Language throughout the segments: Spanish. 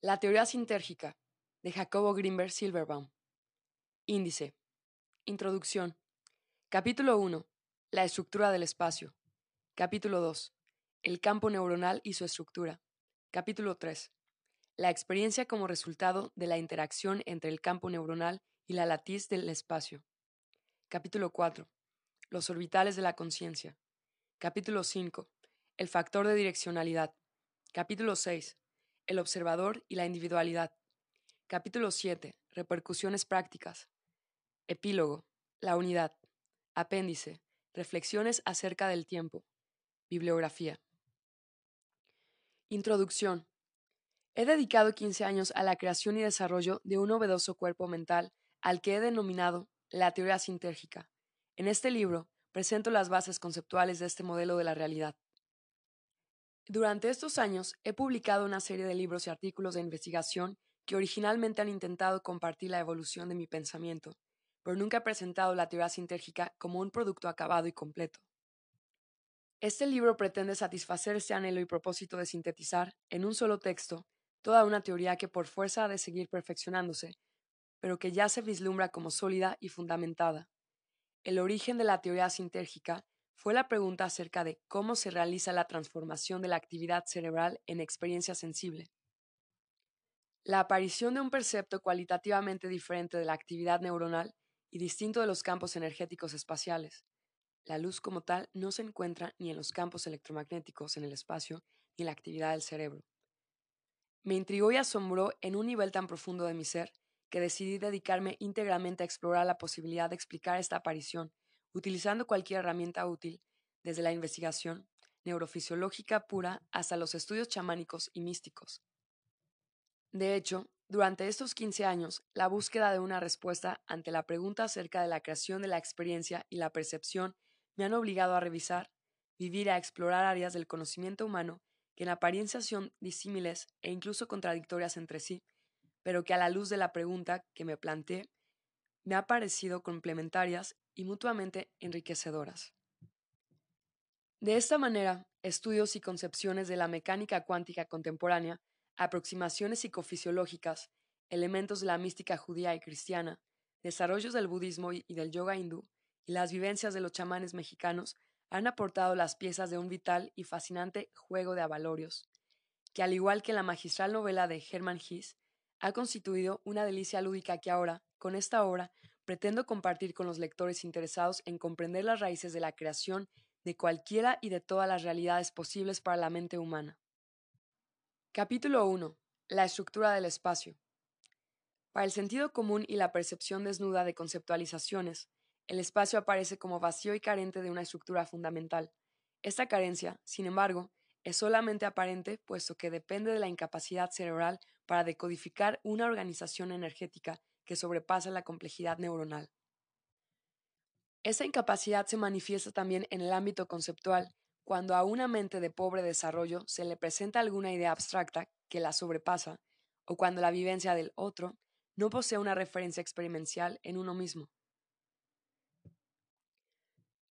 La teoría sintérgica de Jacobo Grimberg Silverbaum. Índice. Introducción. Capítulo 1. La estructura del espacio. Capítulo 2. El campo neuronal y su estructura. Capítulo 3. La experiencia como resultado de la interacción entre el campo neuronal y la latiz del espacio. Capítulo 4. Los orbitales de la conciencia. Capítulo 5. El factor de direccionalidad. Capítulo 6. El observador y la individualidad. Capítulo 7. Repercusiones prácticas. Epílogo. La unidad. Apéndice. Reflexiones acerca del tiempo. Bibliografía. Introducción. He dedicado 15 años a la creación y desarrollo de un novedoso cuerpo mental al que he denominado la teoría sintérgica. En este libro presento las bases conceptuales de este modelo de la realidad. Durante estos años he publicado una serie de libros y artículos de investigación que originalmente han intentado compartir la evolución de mi pensamiento, pero nunca he presentado la teoría sintérgica como un producto acabado y completo. Este libro pretende satisfacer este anhelo y propósito de sintetizar, en un solo texto, toda una teoría que por fuerza ha de seguir perfeccionándose, pero que ya se vislumbra como sólida y fundamentada. El origen de la teoría sintérgica fue la pregunta acerca de cómo se realiza la transformación de la actividad cerebral en experiencia sensible. La aparición de un percepto cualitativamente diferente de la actividad neuronal y distinto de los campos energéticos espaciales. La luz como tal no se encuentra ni en los campos electromagnéticos en el espacio ni en la actividad del cerebro. Me intrigó y asombró en un nivel tan profundo de mi ser que decidí dedicarme íntegramente a explorar la posibilidad de explicar esta aparición utilizando cualquier herramienta útil, desde la investigación neurofisiológica pura hasta los estudios chamánicos y místicos. De hecho, durante estos 15 años, la búsqueda de una respuesta ante la pregunta acerca de la creación de la experiencia y la percepción me han obligado a revisar, vivir, a explorar áreas del conocimiento humano que en apariencia son disímiles e incluso contradictorias entre sí, pero que a la luz de la pregunta que me planteé, me ha parecido complementarias y mutuamente enriquecedoras. De esta manera, estudios y concepciones de la mecánica cuántica contemporánea, aproximaciones psicofisiológicas, elementos de la mística judía y cristiana, desarrollos del budismo y del yoga hindú, y las vivencias de los chamanes mexicanos han aportado las piezas de un vital y fascinante juego de avalorios, que al igual que la magistral novela de Hermann Hesse, ha constituido una delicia lúdica que ahora, con esta obra, pretendo compartir con los lectores interesados en comprender las raíces de la creación de cualquiera y de todas las realidades posibles para la mente humana. Capítulo 1. La estructura del espacio. Para el sentido común y la percepción desnuda de conceptualizaciones, el espacio aparece como vacío y carente de una estructura fundamental. Esta carencia, sin embargo, es solamente aparente puesto que depende de la incapacidad cerebral para decodificar una organización energética que sobrepasa la complejidad neuronal. Esa incapacidad se manifiesta también en el ámbito conceptual, cuando a una mente de pobre desarrollo se le presenta alguna idea abstracta que la sobrepasa, o cuando la vivencia del otro no posee una referencia experiencial en uno mismo.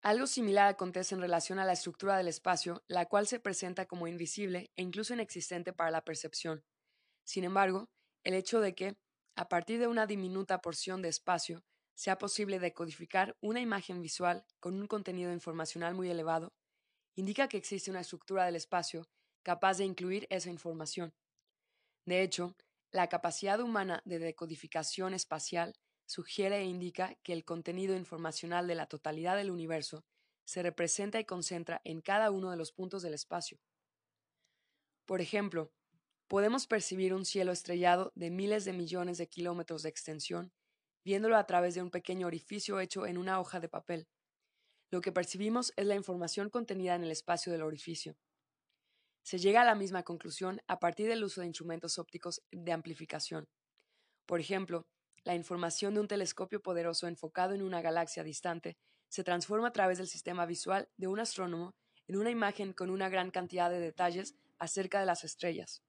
Algo similar acontece en relación a la estructura del espacio, la cual se presenta como invisible e incluso inexistente para la percepción. Sin embargo, el hecho de que, a partir de una diminuta porción de espacio, sea posible decodificar una imagen visual con un contenido informacional muy elevado, indica que existe una estructura del espacio capaz de incluir esa información. De hecho, la capacidad humana de decodificación espacial sugiere e indica que el contenido informacional de la totalidad del universo se representa y concentra en cada uno de los puntos del espacio. Por ejemplo, podemos percibir un cielo estrellado de miles de millones de kilómetros de extensión, viéndolo a través de un pequeño orificio hecho en una hoja de papel. Lo que percibimos es la información contenida en el espacio del orificio. Se llega a la misma conclusión a partir del uso de instrumentos ópticos de amplificación. Por ejemplo, la información de un telescopio poderoso enfocado en una galaxia distante se transforma a través del sistema visual de un astrónomo en una imagen con una gran cantidad de detalles acerca de las estrellas.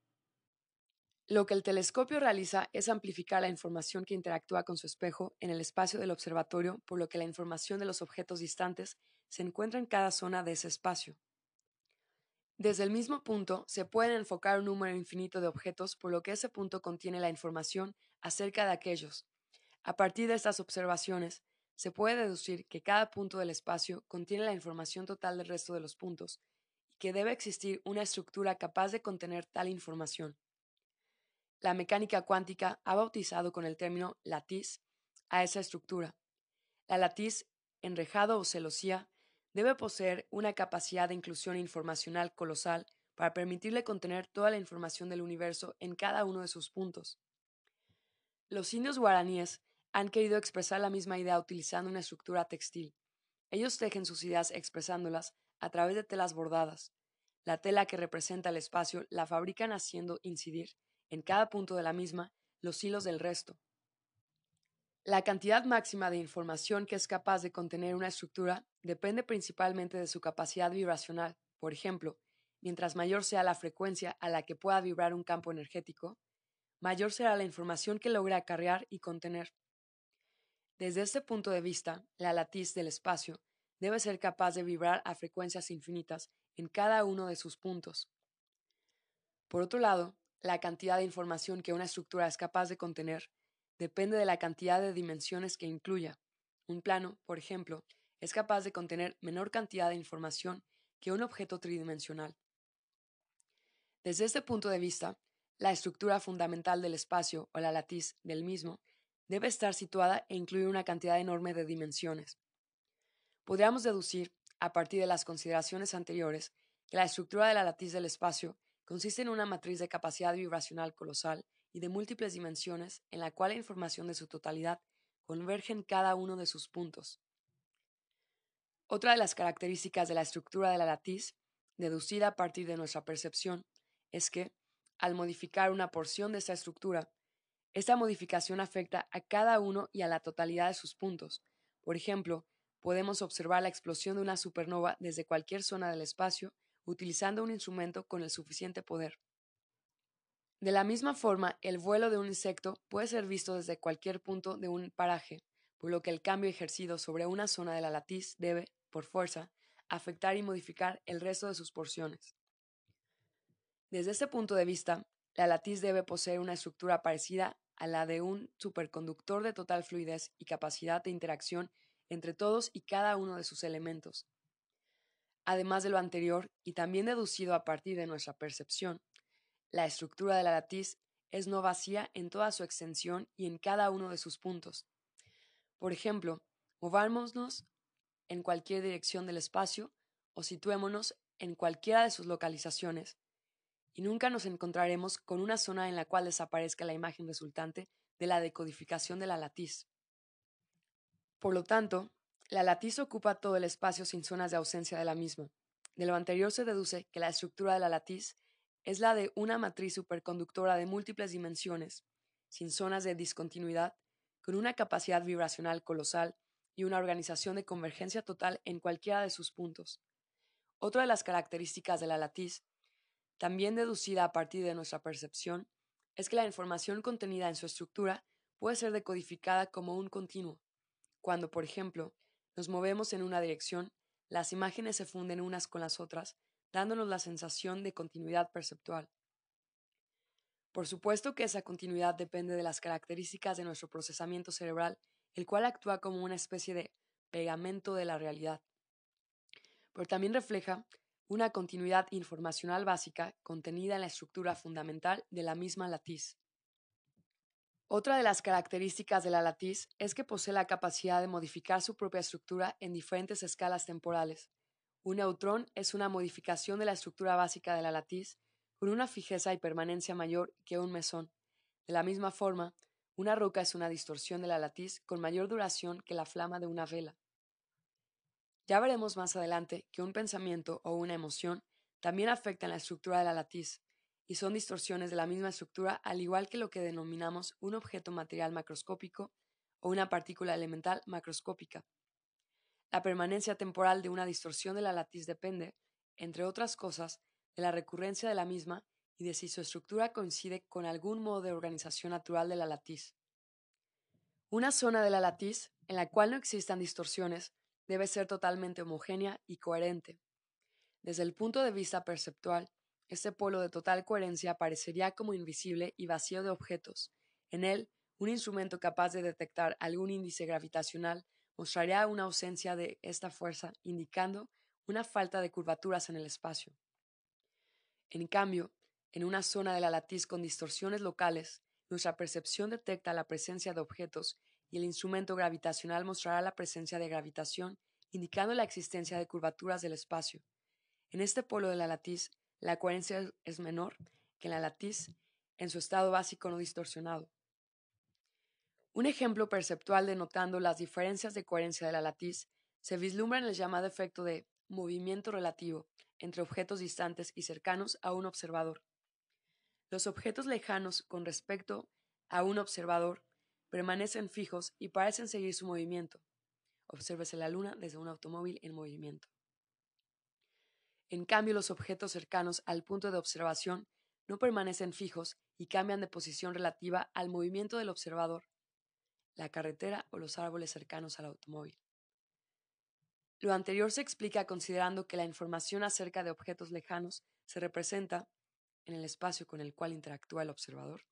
Lo que el telescopio realiza es amplificar la información que interactúa con su espejo en el espacio del observatorio, por lo que la información de los objetos distantes se encuentra en cada zona de ese espacio. Desde el mismo punto se pueden enfocar un número infinito de objetos, por lo que ese punto contiene la información acerca de aquellos. A partir de estas observaciones, se puede deducir que cada punto del espacio contiene la información total del resto de los puntos, y que debe existir una estructura capaz de contener tal información. La mecánica cuántica ha bautizado con el término latiz a esa estructura. La latiz, enrejado o celosía, debe poseer una capacidad de inclusión informacional colosal para permitirle contener toda la información del universo en cada uno de sus puntos. Los indios guaraníes han querido expresar la misma idea utilizando una estructura textil. Ellos tejen sus ideas expresándolas a través de telas bordadas. La tela que representa el espacio la fabrican haciendo incidir, en cada punto de la misma, los hilos del resto. La cantidad máxima de información que es capaz de contener una estructura depende principalmente de su capacidad vibracional. Por ejemplo, mientras mayor sea la frecuencia a la que pueda vibrar un campo energético, mayor será la información que logra acarrear y contener. Desde este punto de vista, la latiz del espacio debe ser capaz de vibrar a frecuencias infinitas en cada uno de sus puntos. Por otro lado, la cantidad de información que una estructura es capaz de contener depende de la cantidad de dimensiones que incluya. Un plano, por ejemplo, es capaz de contener menor cantidad de información que un objeto tridimensional. Desde este punto de vista, la estructura fundamental del espacio o la latiz del mismo debe estar situada e incluir una cantidad enorme de dimensiones. Podríamos deducir, a partir de las consideraciones anteriores, que la estructura de la latiz del espacio consiste en una matriz de capacidad vibracional colosal y de múltiples dimensiones en la cual la información de su totalidad converge en cada uno de sus puntos. Otra de las características de la estructura de la latiz, deducida a partir de nuestra percepción, es que, al modificar una porción de esta estructura, esta modificación afecta a cada uno y a la totalidad de sus puntos. Por ejemplo, podemos observar la explosión de una supernova desde cualquier zona del espacio utilizando un instrumento con el suficiente poder. De la misma forma, el vuelo de un insecto puede ser visto desde cualquier punto de un paraje, por lo que el cambio ejercido sobre una zona de la latiz debe, por fuerza, afectar y modificar el resto de sus porciones. Desde este punto de vista, la latiz debe poseer una estructura parecida a la de un superconductor de total fluidez y capacidad de interacción entre todos y cada uno de sus elementos. Además de lo anterior, y también deducido a partir de nuestra percepción, la estructura de la latiz es no vacía en toda su extensión y en cada uno de sus puntos. Por ejemplo, movámonos en cualquier dirección del espacio o situémonos en cualquiera de sus localizaciones, y nunca nos encontraremos con una zona en la cual desaparezca la imagen resultante de la decodificación de la latiz. Por lo tanto, la latiz ocupa todo el espacio sin zonas de ausencia de la misma. De lo anterior se deduce que la estructura de la latiz es la de una matriz superconductora de múltiples dimensiones, sin zonas de discontinuidad, con una capacidad vibracional colosal y una organización de convergencia total en cualquiera de sus puntos. Otra de las características de la latiz también deducida a partir de nuestra percepción, es que la información contenida en su estructura puede ser decodificada como un continuo. Cuando, por ejemplo, nos movemos en una dirección, las imágenes se funden unas con las otras, dándonos la sensación de continuidad perceptual. Por supuesto que esa continuidad depende de las características de nuestro procesamiento cerebral, el cual actúa como una especie de pegamento de la realidad. Pero también refleja una continuidad informacional básica contenida en la estructura fundamental de la misma latiz. Otra de las características de la latiz es que posee la capacidad de modificar su propia estructura en diferentes escalas temporales. Un neutrón es una modificación de la estructura básica de la latiz con una fijeza y permanencia mayor que un mesón. De la misma forma, una roca es una distorsión de la latiz con mayor duración que la flama de una vela. Ya veremos más adelante que un pensamiento o una emoción también afectan la estructura de la latiz, y son distorsiones de la misma estructura al igual que lo que denominamos un objeto material macroscópico o una partícula elemental macroscópica. La permanencia temporal de una distorsión de la latiz depende, entre otras cosas, de la recurrencia de la misma y de si su estructura coincide con algún modo de organización natural de la latiz. Una zona de la latiz en la cual no existan distorsiones debe ser totalmente homogénea y coherente. Desde el punto de vista perceptual, este polo de total coherencia parecería como invisible y vacío de objetos. En él, un instrumento capaz de detectar algún índice gravitacional mostraría una ausencia de esta fuerza, indicando una falta de curvaturas en el espacio. En cambio, en una zona de la latiz con distorsiones locales, nuestra percepción detecta la presencia de objetos y el instrumento gravitacional mostrará la presencia de gravitación, indicando la existencia de curvaturas del espacio. En este polo de la latiz, la coherencia es menor que la latiz en su estado básico no distorsionado. Un ejemplo perceptual denotando las diferencias de coherencia de la latiz se vislumbra en el llamado efecto de movimiento relativo entre objetos distantes y cercanos a un observador. Los objetos lejanos con respecto a un observador permanecen fijos y parecen seguir su movimiento. Obsérvese la luna desde un automóvil en movimiento. En cambio, los objetos cercanos al punto de observación no permanecen fijos y cambian de posición relativa al movimiento del observador, la carretera o los árboles cercanos al automóvil. Lo anterior se explica considerando que la información acerca de objetos lejanos se representa, en el espacio con el cual interactúa el observador,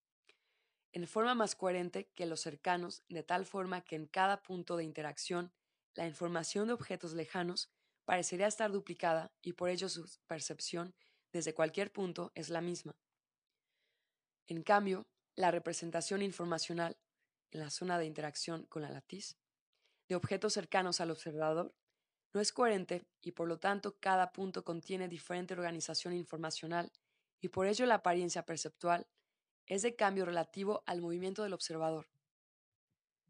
en forma más coherente que los cercanos, de tal forma que en cada punto de interacción la información de objetos lejanos parecería estar duplicada y por ello su percepción desde cualquier punto es la misma. En cambio, la representación informacional, en la zona de interacción con la latiz, de objetos cercanos al observador no es coherente y por lo tanto cada punto contiene diferente organización informacional y por ello la apariencia perceptual es de cambio relativo al movimiento del observador.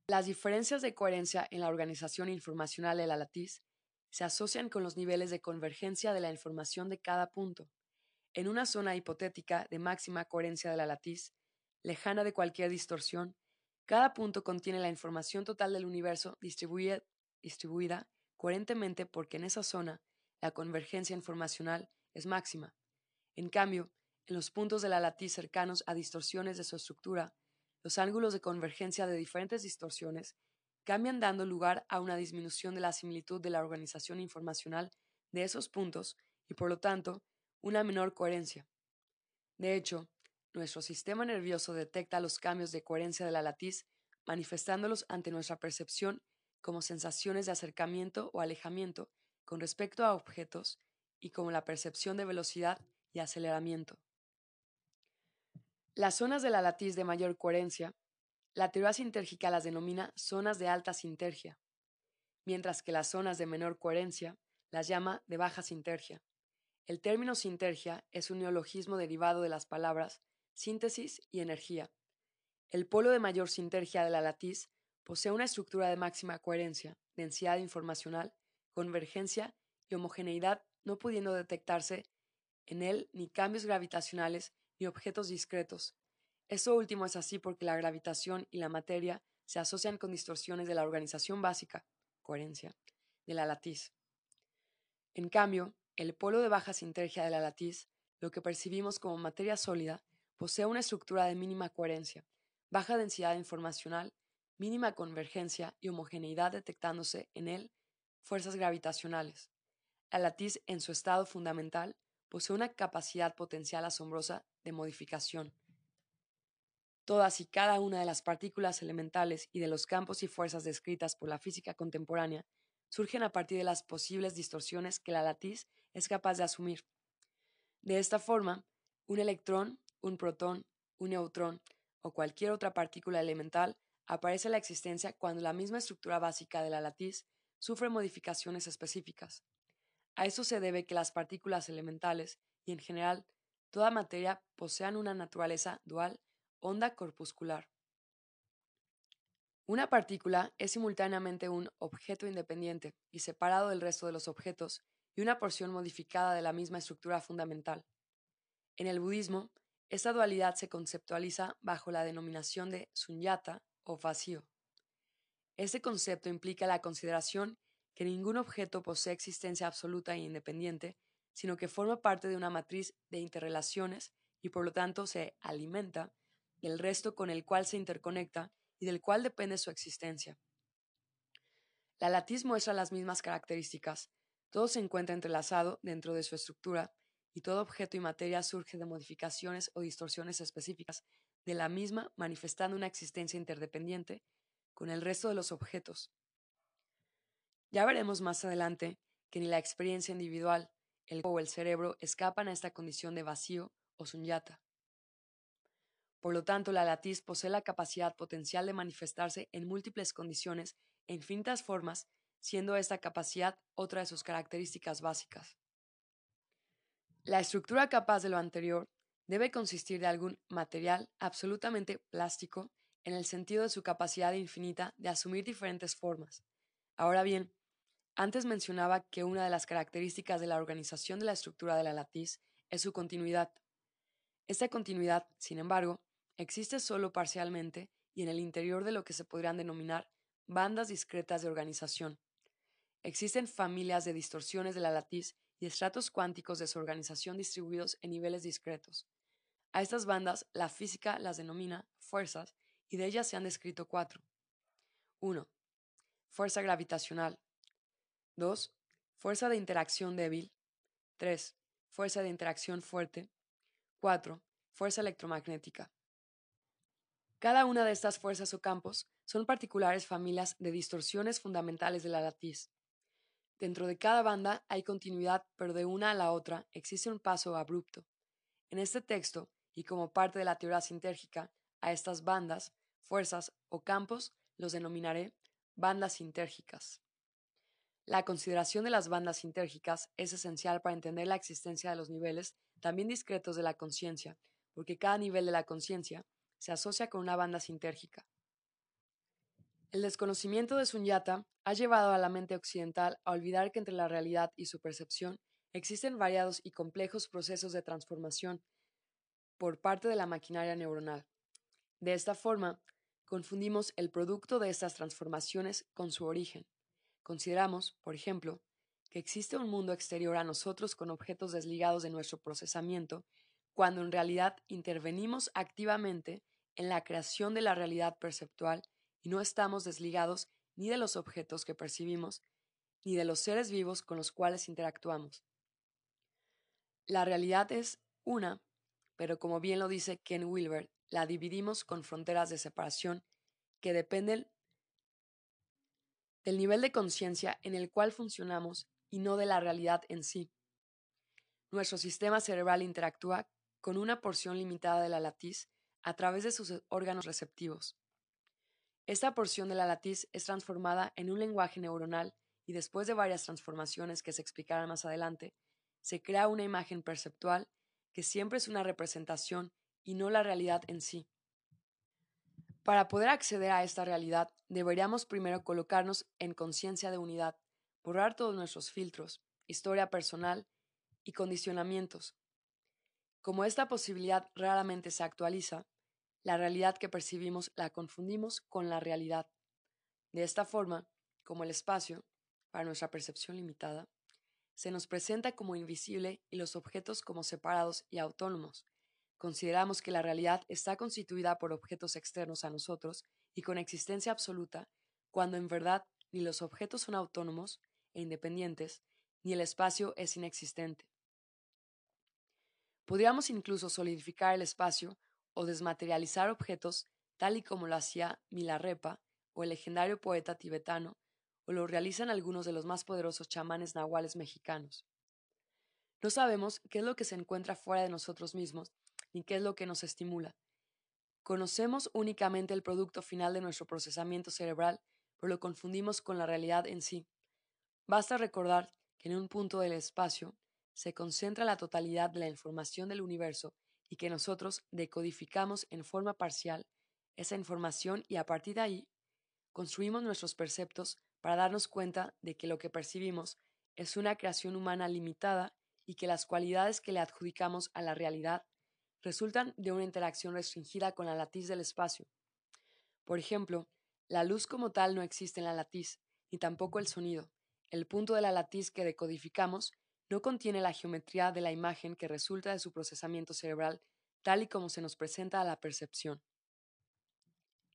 Las diferencias de coherencia en la organización informacional de la latiz se asocian con los niveles de convergencia de la información de cada punto. En una zona hipotética de máxima coherencia de la latiz, lejana de cualquier distorsión, cada punto contiene la información total del universo distribuida, coherentemente porque en esa zona la convergencia informacional es máxima. En cambio, en los puntos de la latiz cercanos a distorsiones de su estructura, los ángulos de convergencia de diferentes distorsiones cambian dando lugar a una disminución de la similitud de la organización informacional de esos puntos y por lo tanto una menor coherencia. De hecho, nuestro sistema nervioso detecta los cambios de coherencia de la latiz manifestándolos ante nuestra percepción como sensaciones de acercamiento o alejamiento con respecto a objetos y como la percepción de velocidad y aceleramiento. Las zonas de la latiz de mayor coherencia, la teoría sintérgica las denomina zonas de alta sintergia, mientras que las zonas de menor coherencia las llama de baja sintergia. El término sintergia es un neologismo derivado de las palabras síntesis y energía. El polo de mayor sintergia de la latiz Posee una estructura de máxima coherencia, densidad informacional, convergencia y homogeneidad, no pudiendo detectarse en él ni cambios gravitacionales ni objetos discretos. Eso último es así porque la gravitación y la materia se asocian con distorsiones de la organización básica, coherencia, de la latiz. En cambio, el polo de baja sintergia de la latiz, lo que percibimos como materia sólida, posee una estructura de mínima coherencia, baja densidad informacional mínima convergencia y homogeneidad detectándose en él fuerzas gravitacionales. La latiz en su estado fundamental posee una capacidad potencial asombrosa de modificación. Todas y cada una de las partículas elementales y de los campos y fuerzas descritas por la física contemporánea surgen a partir de las posibles distorsiones que la latiz es capaz de asumir. De esta forma, un electrón, un protón, un neutrón o cualquier otra partícula elemental aparece la existencia cuando la misma estructura básica de la latiz sufre modificaciones específicas. A eso se debe que las partículas elementales y en general toda materia posean una naturaleza dual onda corpuscular. Una partícula es simultáneamente un objeto independiente y separado del resto de los objetos y una porción modificada de la misma estructura fundamental. En el budismo, esta dualidad se conceptualiza bajo la denominación de sunyata o vacío. Este concepto implica la consideración que ningún objeto posee existencia absoluta e independiente, sino que forma parte de una matriz de interrelaciones y por lo tanto se alimenta del resto con el cual se interconecta y del cual depende su existencia. La latiz muestra las mismas características, Todo se encuentra entrelazado dentro de su estructura y todo objeto y materia surge de modificaciones o distorsiones específicas de la misma manifestando una existencia interdependiente con el resto de los objetos. Ya veremos más adelante que ni la experiencia individual, el o el cerebro escapan a esta condición de vacío o sunyata. Por lo tanto, la latiz posee la capacidad potencial de manifestarse en múltiples condiciones e infinitas formas, siendo esta capacidad otra de sus características básicas. La estructura capaz de lo anterior debe consistir de algún material absolutamente plástico en el sentido de su capacidad infinita de asumir diferentes formas. Ahora bien, antes mencionaba que una de las características de la organización de la estructura de la latiz es su continuidad. Esta continuidad, sin embargo, existe solo parcialmente y en el interior de lo que se podrían denominar bandas discretas de organización. Existen familias de distorsiones de la latiz y estratos cuánticos de su organización distribuidos en niveles discretos. A estas bandas la física las denomina fuerzas y de ellas se han descrito cuatro. 1. Fuerza gravitacional. 2. Fuerza de interacción débil. 3. Fuerza de interacción fuerte. 4. Fuerza electromagnética. Cada una de estas fuerzas o campos son particulares familias de distorsiones fundamentales de la latiz. Dentro de cada banda hay continuidad, pero de una a la otra existe un paso abrupto. En este texto, y como parte de la teoría sintérgica, a estas bandas, fuerzas o campos los denominaré bandas sintérgicas. La consideración de las bandas sintérgicas es esencial para entender la existencia de los niveles, también discretos de la conciencia, porque cada nivel de la conciencia se asocia con una banda sintérgica. El desconocimiento de Sunyata ha llevado a la mente occidental a olvidar que entre la realidad y su percepción existen variados y complejos procesos de transformación por parte de la maquinaria neuronal. De esta forma, confundimos el producto de estas transformaciones con su origen. Consideramos, por ejemplo, que existe un mundo exterior a nosotros con objetos desligados de nuestro procesamiento cuando en realidad intervenimos activamente en la creación de la realidad perceptual y no estamos desligados ni de los objetos que percibimos, ni de los seres vivos con los cuales interactuamos. La realidad es una, pero como bien lo dice Ken Wilber, la dividimos con fronteras de separación que dependen del nivel de conciencia en el cual funcionamos y no de la realidad en sí. Nuestro sistema cerebral interactúa con una porción limitada de la latiz a través de sus órganos receptivos. Esta porción de la latiz es transformada en un lenguaje neuronal y después de varias transformaciones que se explicarán más adelante, se crea una imagen perceptual que siempre es una representación y no la realidad en sí. Para poder acceder a esta realidad, deberíamos primero colocarnos en conciencia de unidad, borrar todos nuestros filtros, historia personal y condicionamientos, como esta posibilidad raramente se actualiza, la realidad que percibimos la confundimos con la realidad. De esta forma, como el espacio, para nuestra percepción limitada, se nos presenta como invisible y los objetos como separados y autónomos. Consideramos que la realidad está constituida por objetos externos a nosotros y con existencia absoluta, cuando en verdad ni los objetos son autónomos e independientes, ni el espacio es inexistente. Podríamos incluso solidificar el espacio o desmaterializar objetos tal y como lo hacía Milarepa o el legendario poeta tibetano, o lo realizan algunos de los más poderosos chamanes nahuales mexicanos. No sabemos qué es lo que se encuentra fuera de nosotros mismos, ni qué es lo que nos estimula. Conocemos únicamente el producto final de nuestro procesamiento cerebral, pero lo confundimos con la realidad en sí. Basta recordar que en un punto del espacio se concentra la totalidad de la información del universo y que nosotros decodificamos en forma parcial esa información y a partir de ahí construimos nuestros perceptos para darnos cuenta de que lo que percibimos es una creación humana limitada y que las cualidades que le adjudicamos a la realidad resultan de una interacción restringida con la latiz del espacio. Por ejemplo, la luz como tal no existe en la latiz, ni tampoco el sonido. El punto de la latiz que decodificamos no contiene la geometría de la imagen que resulta de su procesamiento cerebral tal y como se nos presenta a la percepción.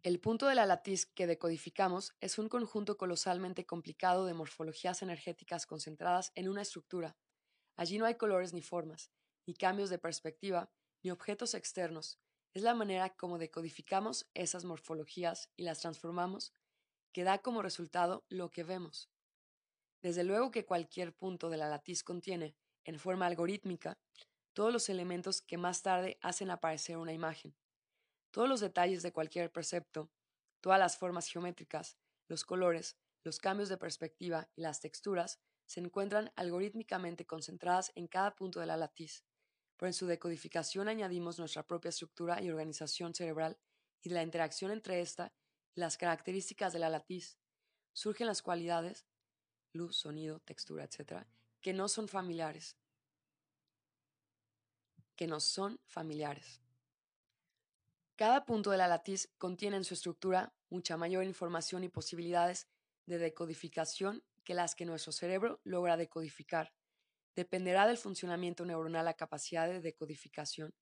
El punto de la latiz que decodificamos es un conjunto colosalmente complicado de morfologías energéticas concentradas en una estructura. Allí no hay colores ni formas, ni cambios de perspectiva, ni objetos externos. Es la manera como decodificamos esas morfologías y las transformamos que da como resultado lo que vemos. Desde luego que cualquier punto de la latiz contiene, en forma algorítmica, todos los elementos que más tarde hacen aparecer una imagen. Todos los detalles de cualquier precepto, todas las formas geométricas, los colores, los cambios de perspectiva y las texturas se encuentran algorítmicamente concentradas en cada punto de la latiz, pero en su decodificación añadimos nuestra propia estructura y organización cerebral y la interacción entre esta y las características de la latiz. Surgen las cualidades, luz, sonido, textura, etc., que no son familiares. Que no son familiares. Cada punto de la latiz contiene en su estructura mucha mayor información y posibilidades de decodificación que las que nuestro cerebro logra decodificar. Dependerá del funcionamiento neuronal la capacidad de decodificación.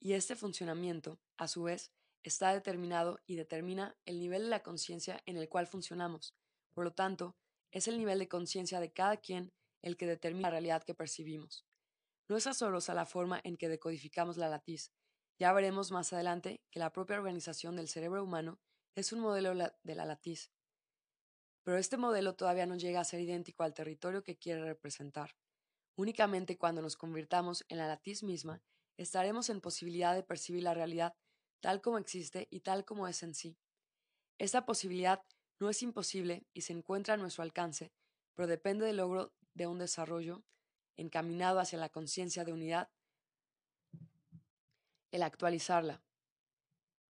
Y este funcionamiento, a su vez, está determinado y determina el nivel de la conciencia en el cual funcionamos. Por lo tanto, es el nivel de conciencia de cada quien el que determina la realidad que percibimos. No es asombrosa la forma en que decodificamos la latiz, ya veremos más adelante que la propia organización del cerebro humano es un modelo de la latiz. Pero este modelo todavía no llega a ser idéntico al territorio que quiere representar. Únicamente cuando nos convirtamos en la latiz misma, estaremos en posibilidad de percibir la realidad tal como existe y tal como es en sí. Esta posibilidad no es imposible y se encuentra a nuestro alcance, pero depende del logro de un desarrollo encaminado hacia la conciencia de unidad el actualizarla.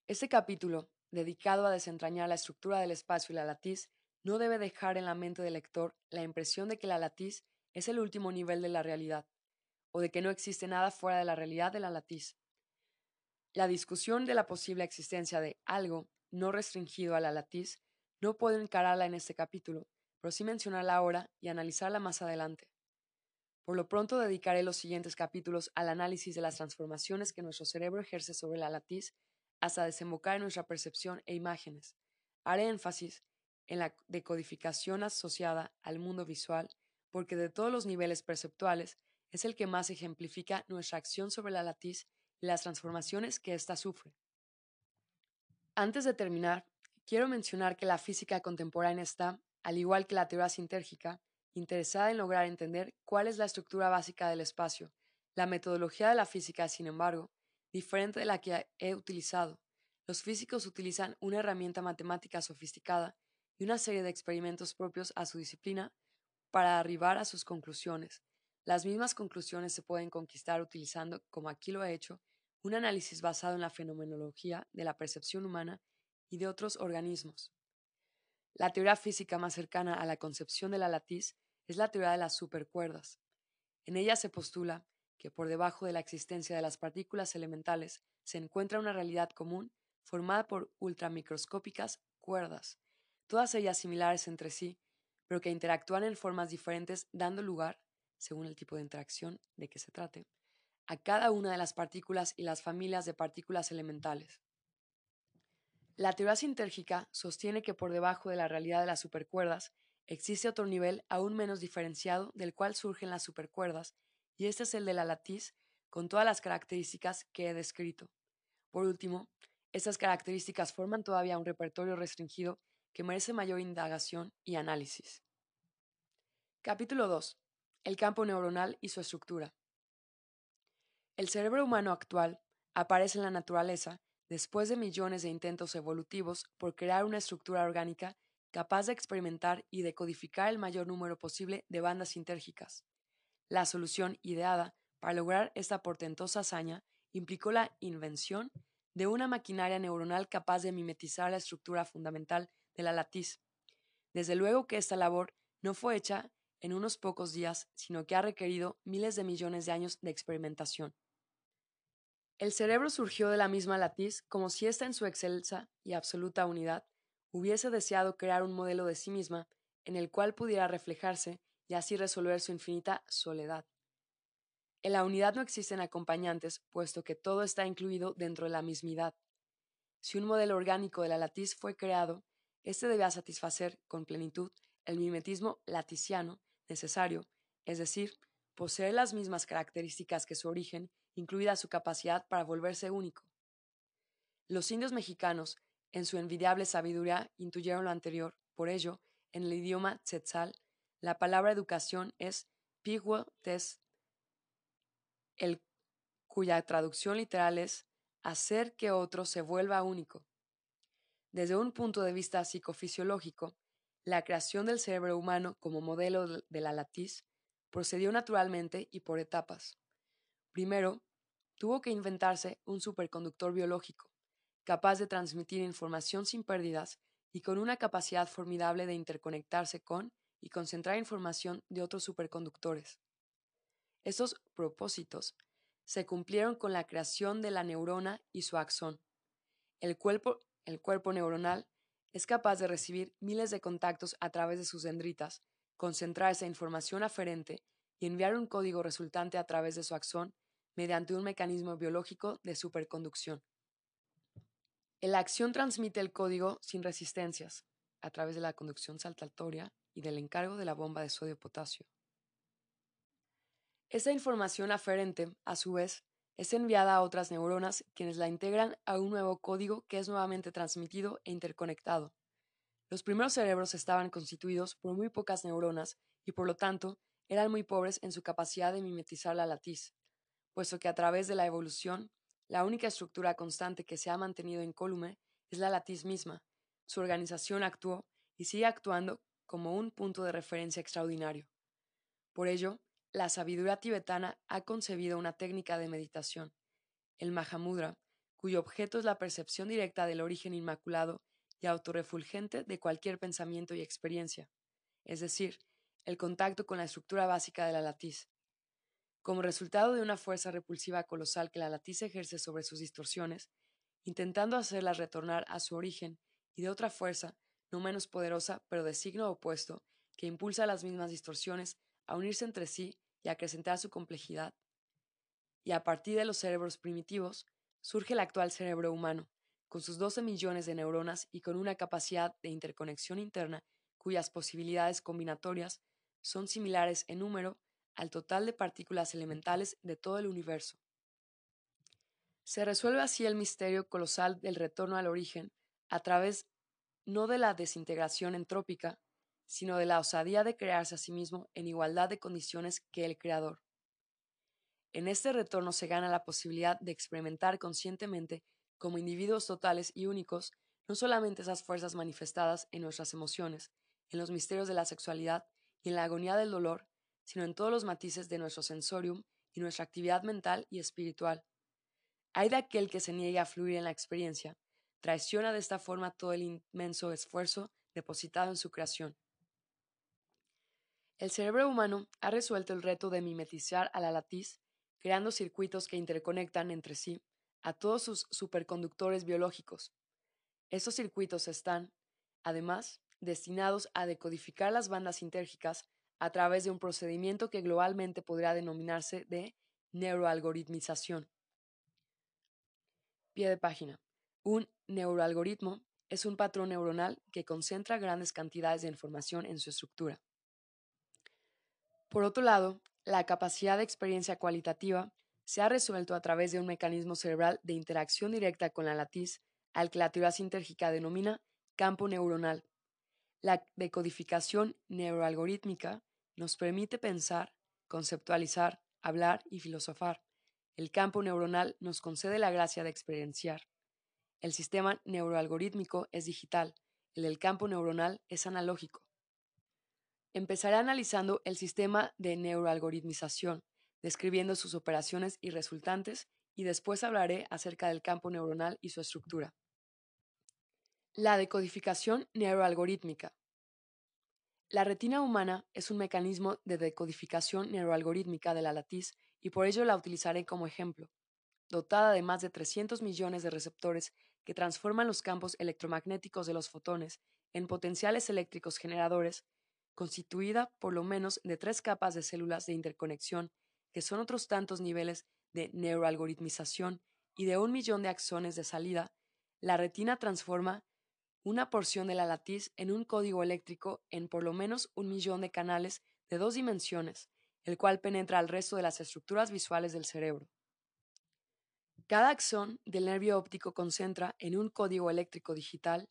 Este capítulo, dedicado a desentrañar la estructura del espacio y la latiz, no debe dejar en la mente del lector la impresión de que la latiz es el último nivel de la realidad, o de que no existe nada fuera de la realidad de la latiz. La discusión de la posible existencia de algo no restringido a la latiz no puedo encararla en este capítulo, pero sí mencionarla ahora y analizarla más adelante. Por lo pronto dedicaré los siguientes capítulos al análisis de las transformaciones que nuestro cerebro ejerce sobre la latiz hasta desembocar en nuestra percepción e imágenes. Haré énfasis en la decodificación asociada al mundo visual porque de todos los niveles perceptuales es el que más ejemplifica nuestra acción sobre la latiz y las transformaciones que ésta sufre. Antes de terminar, quiero mencionar que la física contemporánea está, al igual que la teoría sintérgica, interesada en lograr entender cuál es la estructura básica del espacio. La metodología de la física, sin embargo, diferente de la que he utilizado. Los físicos utilizan una herramienta matemática sofisticada y una serie de experimentos propios a su disciplina para arribar a sus conclusiones. Las mismas conclusiones se pueden conquistar utilizando, como aquí lo he hecho, un análisis basado en la fenomenología de la percepción humana y de otros organismos. La teoría física más cercana a la concepción de la latiz es la teoría de las supercuerdas. En ella se postula que por debajo de la existencia de las partículas elementales se encuentra una realidad común formada por ultramicroscópicas cuerdas, todas ellas similares entre sí, pero que interactúan en formas diferentes dando lugar, según el tipo de interacción de que se trate, a cada una de las partículas y las familias de partículas elementales. La teoría sintérgica sostiene que por debajo de la realidad de las supercuerdas existe otro nivel aún menos diferenciado del cual surgen las supercuerdas, y este es el de la latiz, con todas las características que he descrito. Por último, estas características forman todavía un repertorio restringido que merece mayor indagación y análisis. Capítulo 2. El campo neuronal y su estructura. El cerebro humano actual aparece en la naturaleza después de millones de intentos evolutivos por crear una estructura orgánica capaz de experimentar y decodificar el mayor número posible de bandas sintérgicas. La solución ideada para lograr esta portentosa hazaña implicó la invención de una maquinaria neuronal capaz de mimetizar la estructura fundamental de la latiz. Desde luego que esta labor no fue hecha en unos pocos días, sino que ha requerido miles de millones de años de experimentación. El cerebro surgió de la misma latiz como si ésta en su excelsa y absoluta unidad hubiese deseado crear un modelo de sí misma en el cual pudiera reflejarse y así resolver su infinita soledad. En la unidad no existen acompañantes, puesto que todo está incluido dentro de la mismidad. Si un modelo orgánico de la latiz fue creado, éste debía satisfacer con plenitud el mimetismo laticiano necesario, es decir, poseer las mismas características que su origen, incluida su capacidad para volverse único. Los indios mexicanos, en su envidiable sabiduría, intuyeron lo anterior, por ello, en el idioma tzetzal, la palabra educación es tes, el, cuya traducción literal es hacer que otro se vuelva único. Desde un punto de vista psicofisiológico, la creación del cerebro humano como modelo de la latiz procedió naturalmente y por etapas. Primero, tuvo que inventarse un superconductor biológico, capaz de transmitir información sin pérdidas y con una capacidad formidable de interconectarse con y concentrar información de otros superconductores. Estos propósitos se cumplieron con la creación de la neurona y su axón. El cuerpo, el cuerpo neuronal es capaz de recibir miles de contactos a través de sus dendritas, concentrar esa información aferente y enviar un código resultante a través de su axón mediante un mecanismo biológico de superconducción. La acción transmite el código sin resistencias, a través de la conducción saltatoria y del encargo de la bomba de sodio-potasio. Esa información aferente, a su vez, es enviada a otras neuronas quienes la integran a un nuevo código que es nuevamente transmitido e interconectado. Los primeros cerebros estaban constituidos por muy pocas neuronas y por lo tanto eran muy pobres en su capacidad de mimetizar la latiz, puesto que a través de la evolución, la única estructura constante que se ha mantenido incólume es la latiz misma. Su organización actuó y sigue actuando como un punto de referencia extraordinario. Por ello, la sabiduría tibetana ha concebido una técnica de meditación, el Mahamudra, cuyo objeto es la percepción directa del origen inmaculado y autorrefulgente de cualquier pensamiento y experiencia, es decir, el contacto con la estructura básica de la latiz. Como resultado de una fuerza repulsiva colosal que la latiz ejerce sobre sus distorsiones, intentando hacerlas retornar a su origen, y de otra fuerza, no menos poderosa, pero de signo opuesto, que impulsa las mismas distorsiones a unirse entre sí y a acrecentar su complejidad. Y a partir de los cerebros primitivos, surge el actual cerebro humano, con sus 12 millones de neuronas y con una capacidad de interconexión interna cuyas posibilidades combinatorias son similares en número al total de partículas elementales de todo el universo. Se resuelve así el misterio colosal del retorno al origen a través no de la desintegración entrópica, sino de la osadía de crearse a sí mismo en igualdad de condiciones que el Creador. En este retorno se gana la posibilidad de experimentar conscientemente, como individuos totales y únicos, no solamente esas fuerzas manifestadas en nuestras emociones, en los misterios de la sexualidad y en la agonía del dolor, sino en todos los matices de nuestro sensorium y nuestra actividad mental y espiritual. Hay de aquel que se niegue a fluir en la experiencia, traiciona de esta forma todo el inmenso esfuerzo depositado en su creación. El cerebro humano ha resuelto el reto de mimetizar a la latiz, creando circuitos que interconectan entre sí a todos sus superconductores biológicos. Estos circuitos están, además, destinados a decodificar las bandas sintérgicas a través de un procedimiento que globalmente podría denominarse de neuroalgoritmización. Pie de página. Un neuroalgoritmo es un patrón neuronal que concentra grandes cantidades de información en su estructura. Por otro lado, la capacidad de experiencia cualitativa se ha resuelto a través de un mecanismo cerebral de interacción directa con la latiz, al que la teoría sintérgica denomina campo neuronal. La decodificación neuroalgorítmica nos permite pensar, conceptualizar, hablar y filosofar. El campo neuronal nos concede la gracia de experienciar. El sistema neuroalgorítmico es digital, el del campo neuronal es analógico. Empezaré analizando el sistema de neuroalgoritmización, describiendo sus operaciones y resultantes, y después hablaré acerca del campo neuronal y su estructura. La decodificación neuroalgorítmica. La retina humana es un mecanismo de decodificación neuroalgorítmica de la latiz y por ello la utilizaré como ejemplo. Dotada de más de 300 millones de receptores que transforman los campos electromagnéticos de los fotones en potenciales eléctricos generadores, constituida por lo menos de tres capas de células de interconexión, que son otros tantos niveles de neuroalgoritmización, y de un millón de axones de salida, la retina transforma una porción de la latiz en un código eléctrico en por lo menos un millón de canales de dos dimensiones, el cual penetra al resto de las estructuras visuales del cerebro. Cada axón del nervio óptico concentra en un código eléctrico digital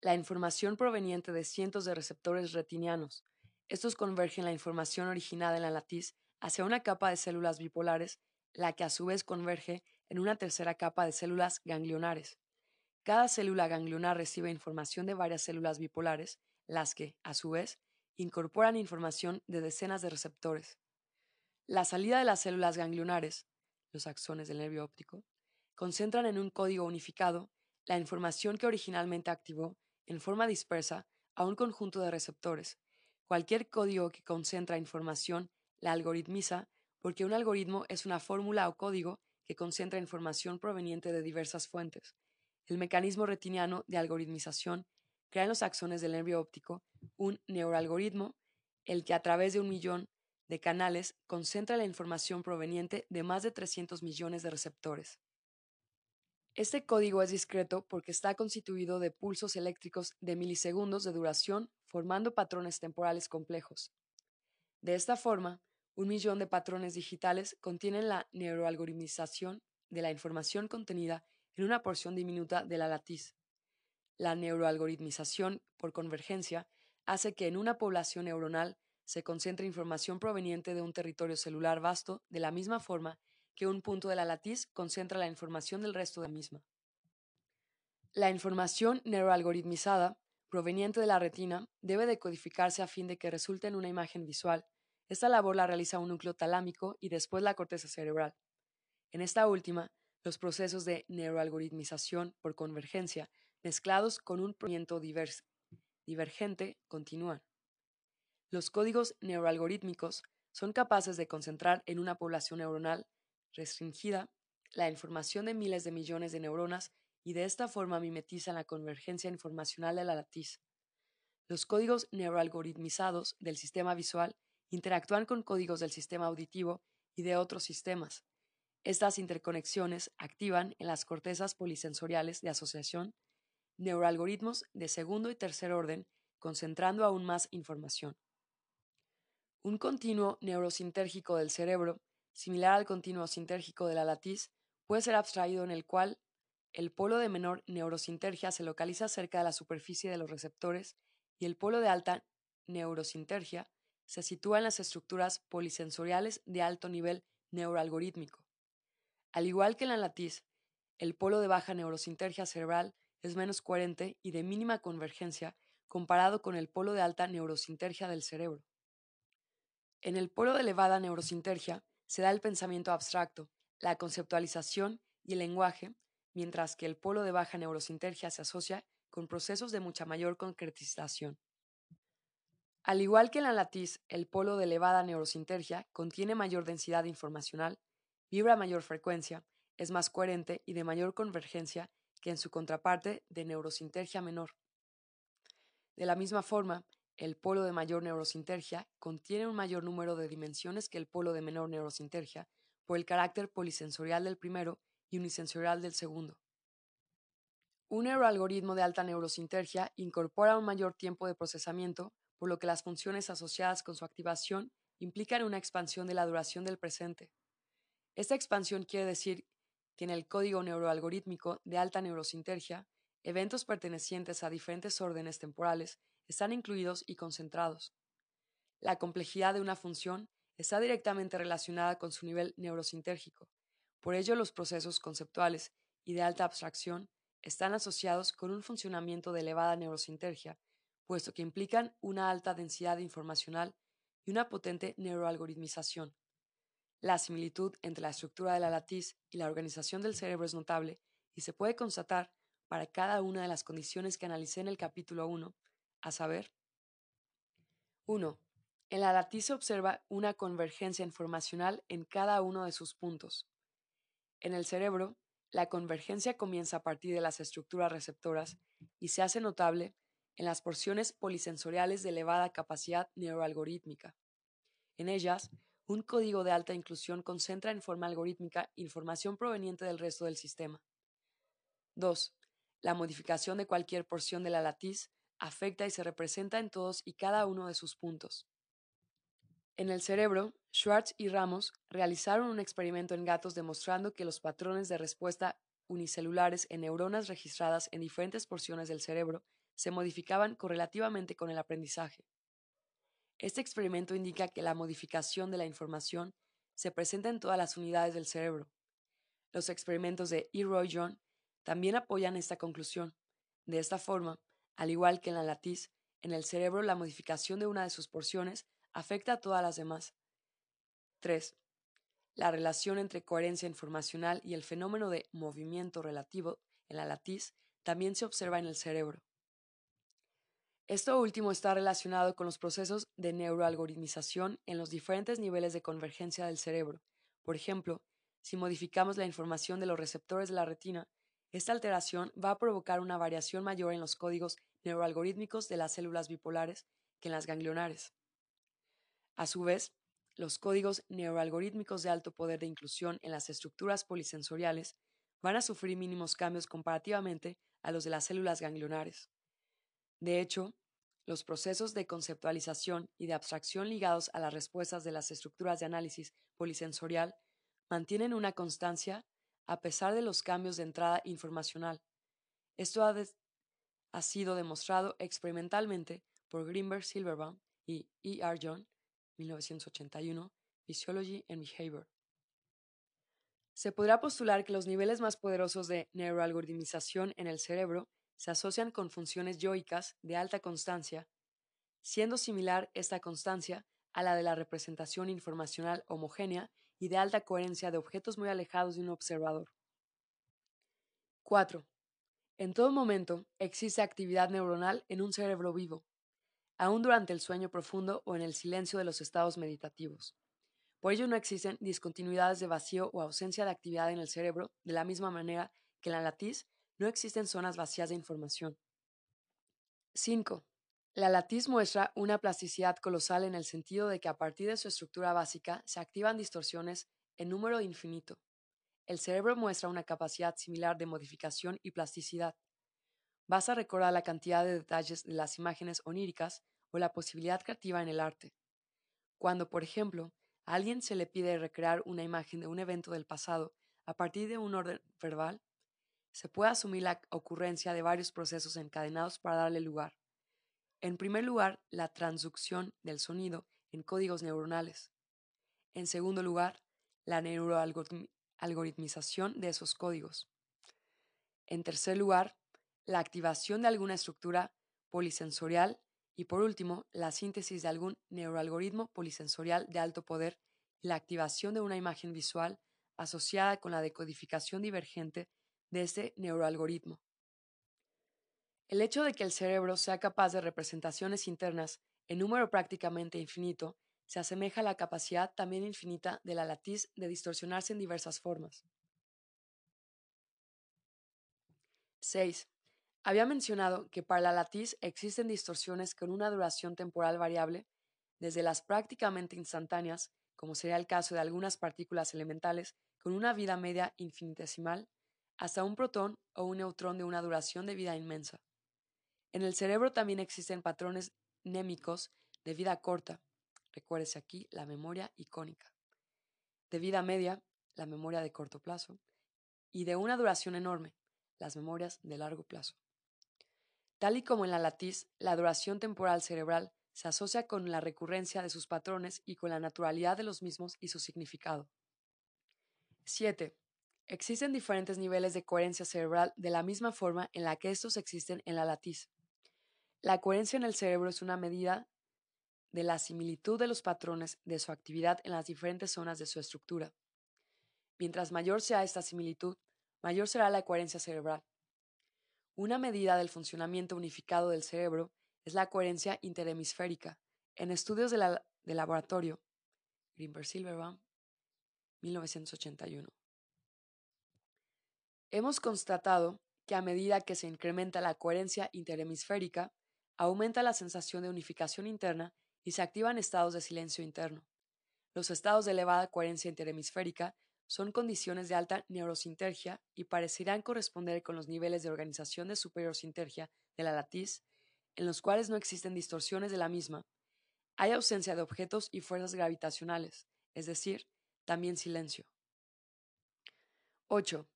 la información proveniente de cientos de receptores retinianos. Estos convergen la información originada en la latiz hacia una capa de células bipolares, la que a su vez converge en una tercera capa de células ganglionares. Cada célula ganglionar recibe información de varias células bipolares, las que, a su vez, incorporan información de decenas de receptores. La salida de las células ganglionares, los axones del nervio óptico, concentran en un código unificado la información que originalmente activó en forma dispersa a un conjunto de receptores. Cualquier código que concentra información la algoritmiza porque un algoritmo es una fórmula o código que concentra información proveniente de diversas fuentes. El mecanismo retiniano de algoritmización crea en los axones del nervio óptico un neuroalgoritmo, el que a través de un millón de canales concentra la información proveniente de más de 300 millones de receptores. Este código es discreto porque está constituido de pulsos eléctricos de milisegundos de duración formando patrones temporales complejos. De esta forma, un millón de patrones digitales contienen la neuroalgoritmización de la información contenida en una porción diminuta de la latiz. La neuroalgoritmización por convergencia hace que en una población neuronal se concentre información proveniente de un territorio celular vasto de la misma forma que un punto de la latiz concentra la información del resto de la misma. La información neuroalgoritmizada proveniente de la retina debe decodificarse a fin de que resulte en una imagen visual. Esta labor la realiza un núcleo talámico y después la corteza cerebral. En esta última, los procesos de neuroalgoritmización por convergencia mezclados con un procedimiento divergente continúan. Los códigos neuroalgorítmicos son capaces de concentrar en una población neuronal restringida la información de miles de millones de neuronas y de esta forma mimetizan la convergencia informacional de la latiz. Los códigos neuroalgoritmizados del sistema visual interactúan con códigos del sistema auditivo y de otros sistemas. Estas interconexiones activan en las cortezas polisensoriales de asociación neuroalgoritmos de segundo y tercer orden, concentrando aún más información. Un continuo neurosintérgico del cerebro similar al continuo sintérgico de la latiz, puede ser abstraído en el cual el polo de menor neurosintergia se localiza cerca de la superficie de los receptores y el polo de alta neurosintergia se sitúa en las estructuras polisensoriales de alto nivel neuroalgorítmico. Al igual que en la latiz, el polo de baja neurosintergia cerebral es menos coherente y de mínima convergencia comparado con el polo de alta neurosintergia del cerebro. En el polo de elevada neurosintergia, se da el pensamiento abstracto, la conceptualización y el lenguaje, mientras que el polo de baja neurosintergia se asocia con procesos de mucha mayor concretización. Al igual que en la latiz, el polo de elevada neurosintergia contiene mayor densidad informacional, vibra a mayor frecuencia, es más coherente y de mayor convergencia que en su contraparte de neurosintergia menor. De la misma forma, el polo de mayor neurosintergia contiene un mayor número de dimensiones que el polo de menor neurosintergia por el carácter polisensorial del primero y unisensorial del segundo. Un neuroalgoritmo de alta neurosintergia incorpora un mayor tiempo de procesamiento, por lo que las funciones asociadas con su activación implican una expansión de la duración del presente. Esta expansión quiere decir que en el código neuroalgorítmico de alta neurosintergia, eventos pertenecientes a diferentes órdenes temporales están incluidos y concentrados. La complejidad de una función está directamente relacionada con su nivel neurosintérgico. Por ello, los procesos conceptuales y de alta abstracción están asociados con un funcionamiento de elevada neurosintergia, puesto que implican una alta densidad informacional y una potente neuroalgoritmización. La similitud entre la estructura de la latiz y la organización del cerebro es notable y se puede constatar para cada una de las condiciones que analicé en el capítulo 1 a saber, 1. En la latiz se observa una convergencia informacional en cada uno de sus puntos. En el cerebro, la convergencia comienza a partir de las estructuras receptoras y se hace notable en las porciones polisensoriales de elevada capacidad neuroalgorítmica. En ellas, un código de alta inclusión concentra en forma algorítmica información proveniente del resto del sistema. 2. La modificación de cualquier porción de la latiz afecta y se representa en todos y cada uno de sus puntos. En el cerebro, Schwartz y Ramos realizaron un experimento en gatos demostrando que los patrones de respuesta unicelulares en neuronas registradas en diferentes porciones del cerebro se modificaban correlativamente con el aprendizaje. Este experimento indica que la modificación de la información se presenta en todas las unidades del cerebro. Los experimentos de E. Roy John también apoyan esta conclusión. De esta forma, al igual que en la latiz, en el cerebro la modificación de una de sus porciones afecta a todas las demás. 3. La relación entre coherencia informacional y el fenómeno de movimiento relativo en la latiz también se observa en el cerebro. Esto último está relacionado con los procesos de neuroalgoritmización en los diferentes niveles de convergencia del cerebro. Por ejemplo, si modificamos la información de los receptores de la retina, esta alteración va a provocar una variación mayor en los códigos neuroalgorítmicos de las células bipolares que en las ganglionares. A su vez, los códigos neuroalgorítmicos de alto poder de inclusión en las estructuras polisensoriales van a sufrir mínimos cambios comparativamente a los de las células ganglionares. De hecho, los procesos de conceptualización y de abstracción ligados a las respuestas de las estructuras de análisis polisensorial mantienen una constancia a pesar de los cambios de entrada informacional. Esto ha, sido demostrado experimentalmente por Greenberg Silverbaum y E. R. John, 1981, Physiology and Behavior. Se podrá postular que los niveles más poderosos de neuroalgoritmización en el cerebro se asocian con funciones yoicas de alta constancia, siendo similar esta constancia a la de la representación informacional homogénea y de alta coherencia de objetos muy alejados de un observador. 4. En todo momento existe actividad neuronal en un cerebro vivo, aún durante el sueño profundo o en el silencio de los estados meditativos. Por ello no existen discontinuidades de vacío o ausencia de actividad en el cerebro, de la misma manera que en la latiz no existen zonas vacías de información. 5. La latiz muestra una plasticidad colosal en el sentido de que a partir de su estructura básica se activan distorsiones en número infinito. El cerebro muestra una capacidad similar de modificación y plasticidad. Vas a recordar la cantidad de detalles de las imágenes oníricas o la posibilidad creativa en el arte. Cuando, por ejemplo, a alguien se le pide recrear una imagen de un evento del pasado a partir de un orden verbal, se puede asumir la ocurrencia de varios procesos encadenados para darle lugar. En primer lugar, la transducción del sonido en códigos neuronales. En segundo lugar, la neuroalgoritmización de esos códigos. En tercer lugar, la activación de alguna estructura polisensorial y por último, la síntesis de algún neuroalgoritmo polisensorial de alto poder y la activación de una imagen visual asociada con la decodificación divergente de este neuroalgoritmo. El hecho de que el cerebro sea capaz de representaciones internas en número prácticamente infinito se asemeja a la capacidad también infinita de la latiz de distorsionarse en diversas formas. 6. Había mencionado que para la latiz existen distorsiones con una duración temporal variable, desde las prácticamente instantáneas, como sería el caso de algunas partículas elementales con una vida media infinitesimal, hasta un protón o un neutrón de una duración de vida inmensa. En el cerebro también existen patrones némicos de vida corta, recuérdese aquí la memoria icónica, de vida media, la memoria de corto plazo, y de una duración enorme, las memorias de largo plazo. Tal y como en la latiz, la duración temporal cerebral se asocia con la recurrencia de sus patrones y con la naturalidad de los mismos y su significado. 7. Existen diferentes niveles de coherencia cerebral de la misma forma en la que estos existen en la latiz. La coherencia en el cerebro es una medida de la similitud de los patrones de su actividad en las diferentes zonas de su estructura. Mientras mayor sea esta similitud, mayor será la coherencia cerebral. Una medida del funcionamiento unificado del cerebro es la coherencia interhemisférica. En estudios de, laboratorio, Greenberg Silverbaum, 1981. Hemos constatado que a medida que se incrementa la coherencia interhemisférica, aumenta la sensación de unificación interna y se activan estados de silencio interno. Los estados de elevada coherencia interhemisférica son condiciones de alta neurosintergia y parecerán corresponder con los niveles de organización de superior sintergia de la latiz, en los cuales no existen distorsiones de la misma. Hay ausencia de objetos y fuerzas gravitacionales, es decir, también silencio. 8.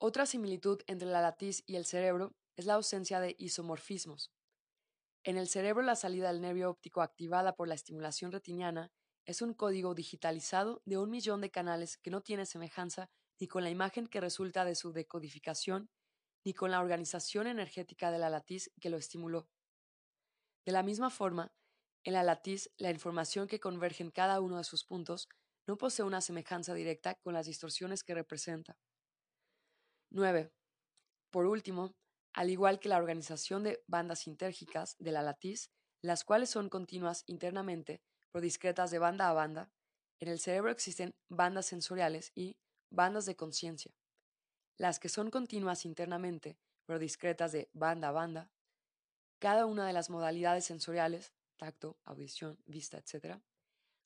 Otra similitud entre la latiz y el cerebro es la ausencia de isomorfismos. En el cerebro la salida del nervio óptico activada por la estimulación retiniana es un código digitalizado de un millón de canales que no tiene semejanza ni con la imagen que resulta de su decodificación, ni con la organización energética de la latiz que lo estimuló. De la misma forma, en la latiz, la información que converge en cada uno de sus puntos no posee una semejanza directa con las distorsiones que representa. 9. Por último, al igual que la organización de bandas sintérgicas de la latiz, las cuales son continuas internamente, pero discretas de banda a banda, en el cerebro existen bandas sensoriales y bandas de conciencia. Las que son continuas internamente, pero discretas de banda a banda, cada una de las modalidades sensoriales, tacto, audición, vista, etc.,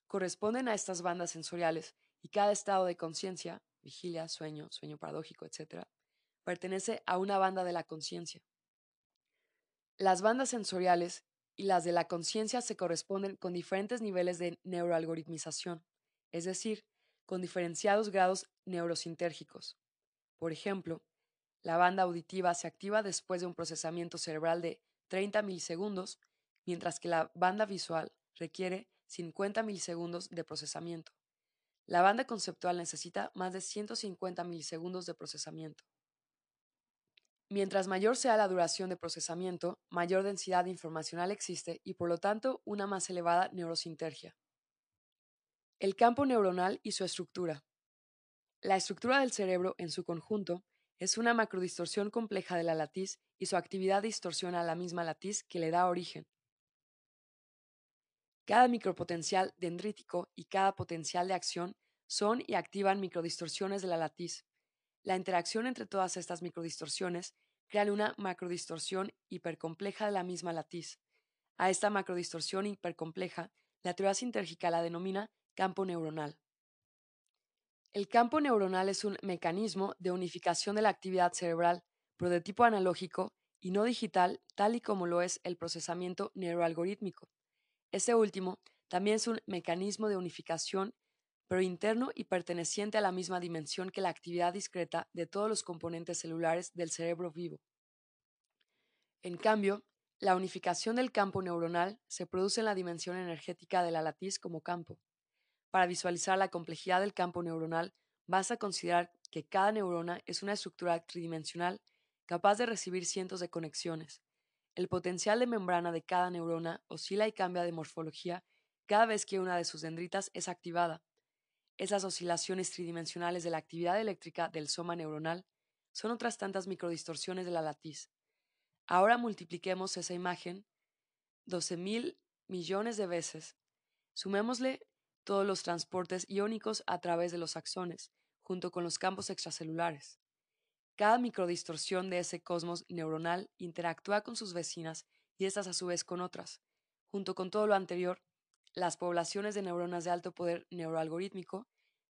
corresponden a estas bandas sensoriales y cada estado de conciencia, vigilia, sueño, sueño paradójico, etc., pertenece a una banda de la conciencia. Las bandas sensoriales y las de la conciencia se corresponden con diferentes niveles de neuroalgoritmización, es decir, con diferenciados grados neurosintérgicos. Por ejemplo, la banda auditiva se activa después de un procesamiento cerebral de 30 milisegundos, mientras que la banda visual requiere 50 milisegundos de procesamiento. La banda conceptual necesita más de 150 milisegundos de procesamiento. Mientras mayor sea la duración de procesamiento, mayor densidad informacional existe y por lo tanto una más elevada neurosintergia. El campo neuronal y su estructura. La estructura del cerebro en su conjunto es una macrodistorsión compleja de la latiz y su actividad distorsiona la misma latiz que le da origen. Cada micropotencial dendrítico y cada potencial de acción son y activan microdistorsiones de la latiz. La interacción entre todas estas microdistorsiones crean una macrodistorsión hipercompleja de la misma latiz. A esta macrodistorsión hipercompleja, la teoría sintérgica la denomina campo neuronal. El campo neuronal es un mecanismo de unificación de la actividad cerebral, pero de tipo analógico y no digital, tal y como lo es el procesamiento neuroalgorítmico. Este último también es un mecanismo de unificación pero interno y perteneciente a la misma dimensión que la actividad discreta de todos los componentes celulares del cerebro vivo. En cambio, la unificación del campo neuronal se produce en la dimensión energética de la latiz como campo. Para visualizar la complejidad del campo neuronal, basta considerar que cada neurona es una estructura tridimensional capaz de recibir cientos de conexiones. El potencial de membrana de cada neurona oscila y cambia de morfología cada vez que una de sus dendritas es activada, esas oscilaciones tridimensionales de la actividad eléctrica del soma neuronal son otras tantas microdistorsiones de la latiz. Ahora multipliquemos esa imagen 12.000 millones de veces. Sumémosle todos los transportes iónicos a través de los axones, junto con los campos extracelulares. Cada microdistorsión de ese cosmos neuronal interactúa con sus vecinas y estas a su vez con otras. Junto con todo lo anterior, las poblaciones de neuronas de alto poder neuroalgorítmico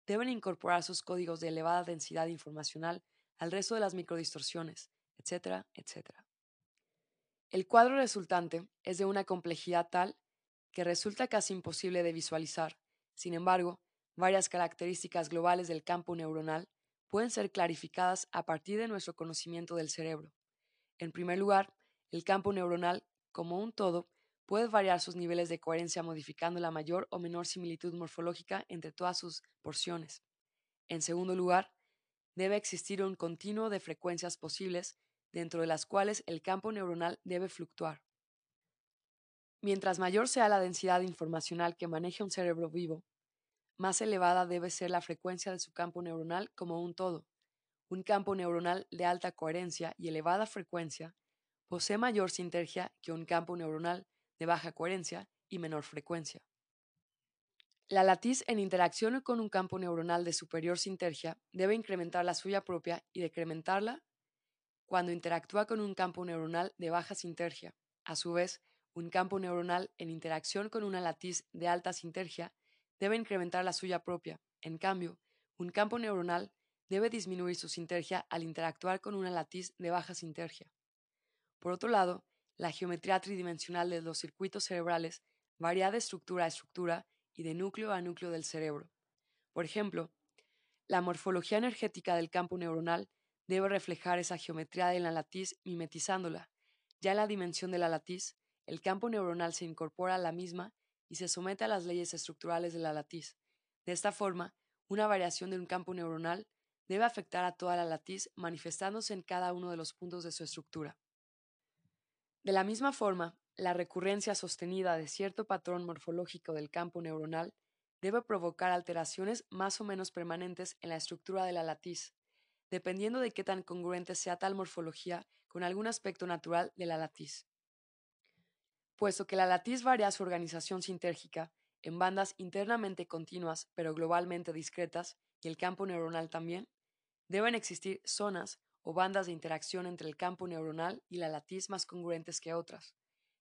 deben incorporar sus códigos de elevada densidad informacional al resto de las microdistorsiones, etcétera, etcétera. El cuadro resultante es de una complejidad tal que resulta casi imposible de visualizar. Sin embargo, varias características globales del campo neuronal pueden ser clarificadas a partir de nuestro conocimiento del cerebro. En primer lugar, el campo neuronal, como un todo, puede variar sus niveles de coherencia modificando la mayor o menor similitud morfológica entre todas sus porciones. En segundo lugar, debe existir un continuo de frecuencias posibles dentro de las cuales el campo neuronal debe fluctuar. Mientras mayor sea la densidad informacional que maneja un cerebro vivo, más elevada debe ser la frecuencia de su campo neuronal como un todo. Un campo neuronal de alta coherencia y elevada frecuencia posee mayor sintergia que un campo neuronal de baja coherencia y menor frecuencia. La latiz en interacción con un campo neuronal de superior sintergia debe incrementar la suya propia y decrementarla cuando interactúa con un campo neuronal de baja sintergia. A su vez, un campo neuronal en interacción con una latiz de alta sintergia debe incrementar la suya propia. En cambio, un campo neuronal debe disminuir su sintergia al interactuar con una latiz de baja sintergia. Por otro lado, la geometría tridimensional de los circuitos cerebrales varía de estructura a estructura y de núcleo a núcleo del cerebro. Por ejemplo, la morfología energética del campo neuronal debe reflejar esa geometría en la latiz mimetizándola. Ya en la dimensión de la latiz, el campo neuronal se incorpora a la misma y se somete a las leyes estructurales de la latiz. De esta forma, una variación de un campo neuronal debe afectar a toda la latiz manifestándose en cada uno de los puntos de su estructura. De la misma forma, la recurrencia sostenida de cierto patrón morfológico del campo neuronal debe provocar alteraciones más o menos permanentes en la estructura de la latiz, dependiendo de qué tan congruente sea tal morfología con algún aspecto natural de la latiz. Puesto que la latiz varía su organización sintérgica en bandas internamente continuas pero globalmente discretas y el campo neuronal también, deben existir zonas o bandas de interacción entre el campo neuronal y la latiz más congruentes que otras.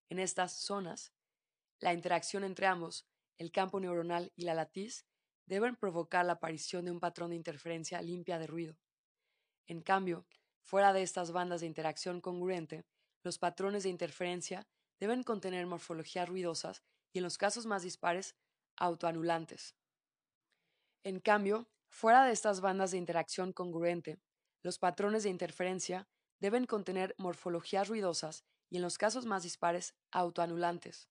En estas zonas, la interacción entre ambos, el campo neuronal y la latiz, deben provocar la aparición de un patrón de interferencia limpia de ruido. En cambio, fuera de estas bandas de interacción congruente, los patrones de interferencia deben contener morfologías ruidosas y, en los casos más dispares, autoanulantes. En cambio, fuera de estas bandas de interacción congruente, los patrones de interferencia deben contener morfologías ruidosas y, en los casos más dispares, autoanulantes.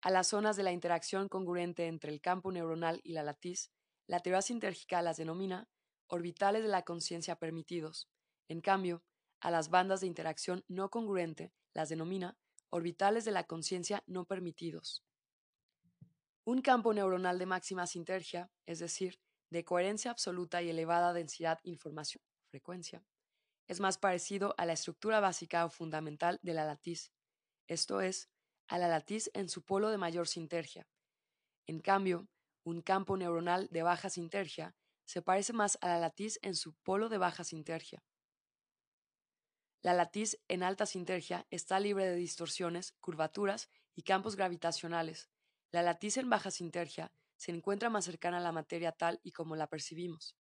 A las zonas de la interacción congruente entre el campo neuronal y la latiz, la teoría sintérgica las denomina orbitales de la conciencia permitidos. En cambio, a las bandas de interacción no congruente las denomina orbitales de la conciencia no permitidos. Un campo neuronal de máxima sintergia, es decir, de coherencia absoluta y elevada densidad información frecuencia, es más parecido a la estructura básica o fundamental de la latiz, esto es, a la latiz en su polo de mayor sintergia. En cambio, un campo neuronal de baja sintergia se parece más a la latiz en su polo de baja sintergia. La latiz en alta sintergia está libre de distorsiones, curvaturas y campos gravitacionales. La latiz en baja sintergia se encuentra más cercana a la materia tal y como la percibimos.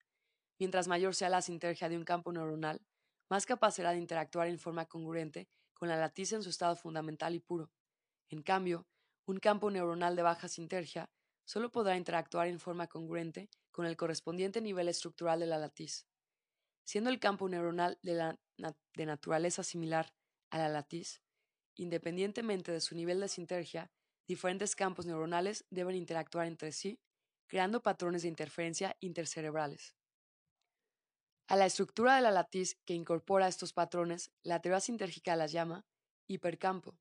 Mientras mayor sea la sintergia de un campo neuronal, más capaz será de interactuar en forma congruente con la latiz en su estado fundamental y puro. En cambio, un campo neuronal de baja sintergia solo podrá interactuar en forma congruente con el correspondiente nivel estructural de la latiz. Siendo el campo neuronal de, de naturaleza similar a la latiz, independientemente de su nivel de sintergia, diferentes campos neuronales deben interactuar entre sí, creando patrones de interferencia intercerebrales. A la estructura de la latiz que incorpora estos patrones, la teoría sintérgica las llama hipercampo.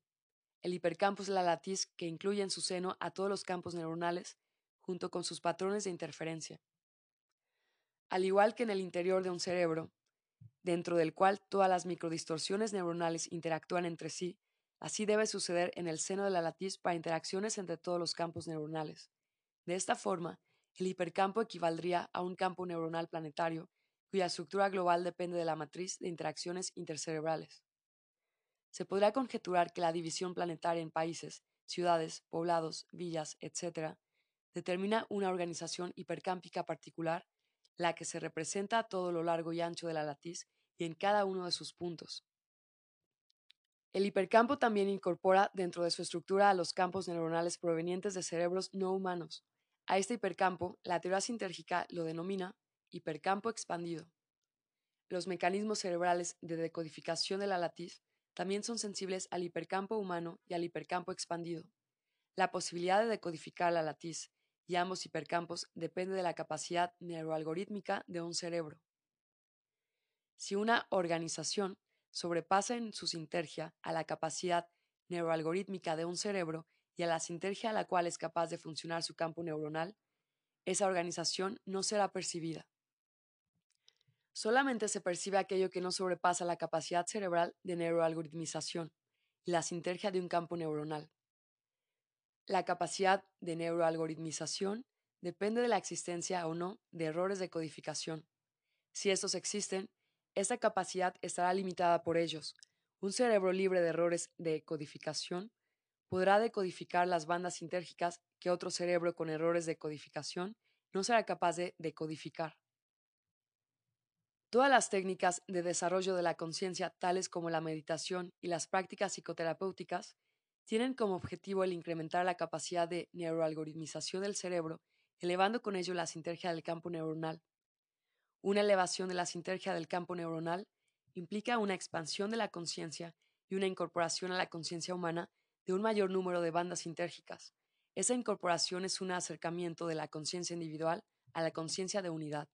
El hipercampo es la latiz que incluye en su seno a todos los campos neuronales, junto con sus patrones de interferencia. Al igual que en el interior de un cerebro, dentro del cual todas las microdistorsiones neuronales interactúan entre sí, así debe suceder en el seno de la latiz para interacciones entre todos los campos neuronales. De esta forma, el hipercampo equivaldría a un campo neuronal planetario cuya estructura global depende de la matriz de interacciones intercerebrales. Se podrá conjeturar que la división planetaria en países, ciudades, poblados, villas, etc., determina una organización hipercámpica particular, la que se representa a todo lo largo y ancho de la latiz y en cada uno de sus puntos. El hipercampo también incorpora dentro de su estructura a los campos neuronales provenientes de cerebros no humanos. A este hipercampo, la teoría sintérgica lo denomina hipercampo expandido. Los mecanismos cerebrales de decodificación de la latiz también son sensibles al hipercampo humano y al hipercampo expandido. La posibilidad de decodificar la latiz y ambos hipercampos depende de la capacidad neuroalgorítmica de un cerebro. Si una organización sobrepasa en su sintergia a la capacidad neuroalgorítmica de un cerebro y a la sintergia a la cual es capaz de funcionar su campo neuronal, esa organización no será percibida. Solamente se percibe aquello que no sobrepasa la capacidad cerebral de neuroalgoritmización la sintergia de un campo neuronal. La capacidad de neuroalgoritmización depende de la existencia o no de errores de codificación. Si estos existen, esta capacidad estará limitada por ellos. Un cerebro libre de errores de codificación podrá decodificar las bandas sintérgicas que otro cerebro con errores de codificación no será capaz de decodificar. Todas las técnicas de desarrollo de la conciencia, tales como la meditación y las prácticas psicoterapéuticas, tienen como objetivo el incrementar la capacidad de neuroalgoritmización del cerebro, elevando con ello la sinergia del campo neuronal. Una elevación de la sinergia del campo neuronal implica una expansión de la conciencia y una incorporación a la conciencia humana de un mayor número de bandas sintérgicas. Esa incorporación es un acercamiento de la conciencia individual a la conciencia de unidad.